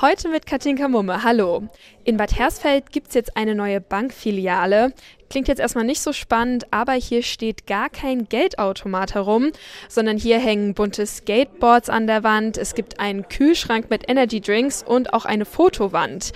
Heute mit Katinka Mumme. Hallo. In Bad Hersfeld gibt es jetzt eine neue Bankfiliale. Klingt jetzt erstmal nicht so spannend, aber hier steht gar kein Geldautomat herum, sondern hier hängen bunte Skateboards an der Wand. Es gibt einen Kühlschrank mit Energy Drinks und auch eine Fotowand.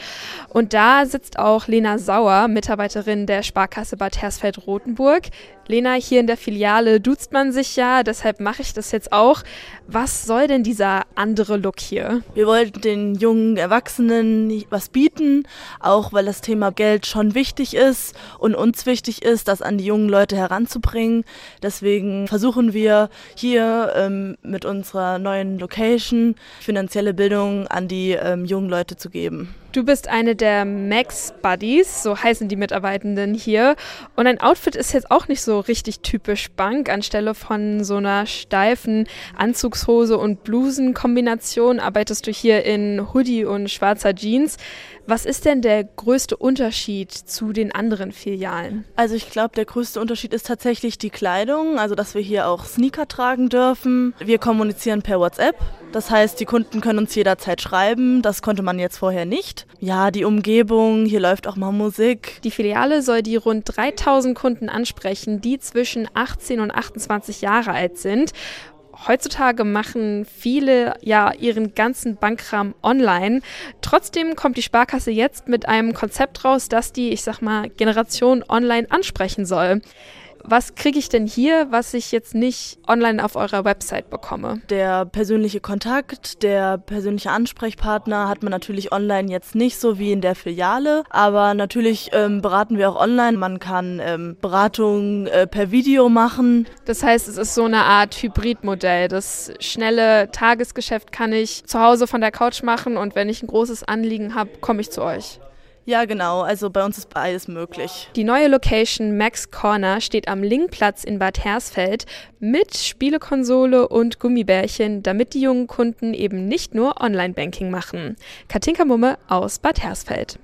Und da sitzt auch Lena Sauer, Mitarbeiterin der Sparkasse Bad Hersfeld-Rotenburg. Lena, hier in der Filiale duzt man sich ja, deshalb mache ich das jetzt auch. Was soll denn dieser andere Look hier? Wir wollten den jungen Erwachsenen was bieten, auch weil das Thema Geld schon wichtig ist und uns wichtig ist, das an die jungen Leute heranzubringen. Deswegen versuchen wir hier ähm, mit unserer neuen Location finanzielle Bildung an die ähm, jungen Leute zu geben. Du bist eine der Max Buddies, so heißen die Mitarbeitenden hier. Und dein Outfit ist jetzt auch nicht so richtig typisch Bank. Anstelle von so einer steifen Anzugshose und Blusenkombination arbeitest du hier in Hoodie und schwarzer Jeans. Was ist denn der größte Unterschied zu den anderen Filialen? Also ich glaube, der größte Unterschied ist tatsächlich die Kleidung, also dass wir hier auch Sneaker tragen dürfen. Wir kommunizieren per WhatsApp. Das heißt, die Kunden können uns jederzeit schreiben. Das konnte man jetzt vorher nicht. Ja, die Umgebung, hier läuft auch mal Musik. Die Filiale soll die rund 3000 Kunden ansprechen, die zwischen 18 und 28 Jahre alt sind heutzutage machen viele ja ihren ganzen Bankkram online. Trotzdem kommt die Sparkasse jetzt mit einem Konzept raus, das die, ich sag mal, Generation online ansprechen soll was kriege ich denn hier, was ich jetzt nicht online auf eurer Website bekomme? Der persönliche Kontakt, der persönliche Ansprechpartner hat man natürlich online jetzt nicht so wie in der Filiale, aber natürlich ähm, beraten wir auch online. Man kann ähm, Beratungen äh, per Video machen. Das heißt, es ist so eine Art Hybridmodell. Das schnelle Tagesgeschäft kann ich zu Hause von der Couch machen und wenn ich ein großes Anliegen habe, komme ich zu euch. Ja, genau. Also bei uns ist beides möglich. Die neue Location Max Corner steht am Linkplatz in Bad Hersfeld mit Spielekonsole und Gummibärchen, damit die jungen Kunden eben nicht nur Online-Banking machen. Katinka Mumme aus Bad Hersfeld.